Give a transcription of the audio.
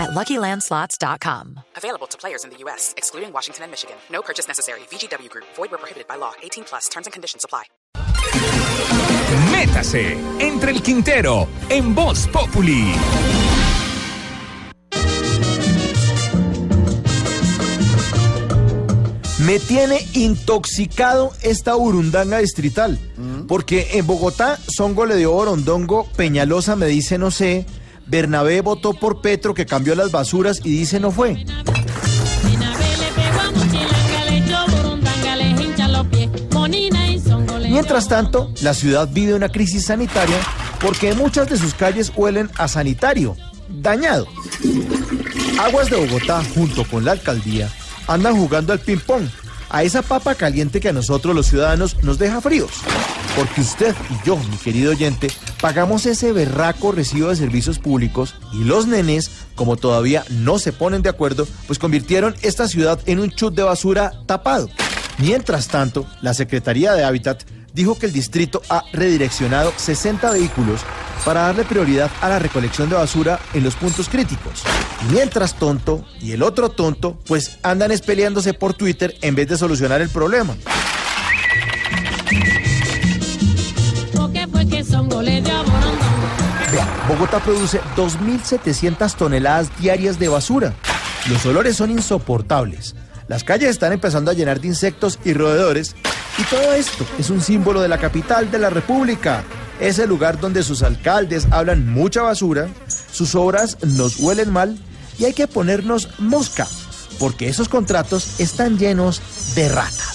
at LuckyLandSlots.com. Available to players in the U.S., excluding Washington and Michigan. No purchase necessary. VGW Group. Void where prohibited by law. 18 plus. Terms and conditions apply. Métase entre el Quintero en Voz Populi. Me tiene intoxicado esta burundanga distrital. Porque en Bogotá, Songo le dio Borondongo, Peñalosa me dice no sé, Bernabé votó por Petro que cambió las basuras y dice no fue. Mientras tanto, la ciudad vive una crisis sanitaria porque muchas de sus calles huelen a sanitario, dañado. Aguas de Bogotá, junto con la alcaldía, andan jugando al ping-pong, a esa papa caliente que a nosotros los ciudadanos nos deja fríos. Porque usted y yo, mi querido oyente, pagamos ese berraco recibo de servicios públicos y los nenes, como todavía no se ponen de acuerdo, pues convirtieron esta ciudad en un chut de basura tapado. Mientras tanto, la Secretaría de Hábitat dijo que el distrito ha redireccionado 60 vehículos para darle prioridad a la recolección de basura en los puntos críticos. Mientras tonto y el otro tonto, pues andan espeleándose por Twitter en vez de solucionar el problema. Bogotá produce 2.700 toneladas diarias de basura. Los olores son insoportables. Las calles están empezando a llenar de insectos y roedores. Y todo esto es un símbolo de la capital de la República. Es el lugar donde sus alcaldes hablan mucha basura, sus obras nos huelen mal y hay que ponernos mosca, porque esos contratos están llenos de rata.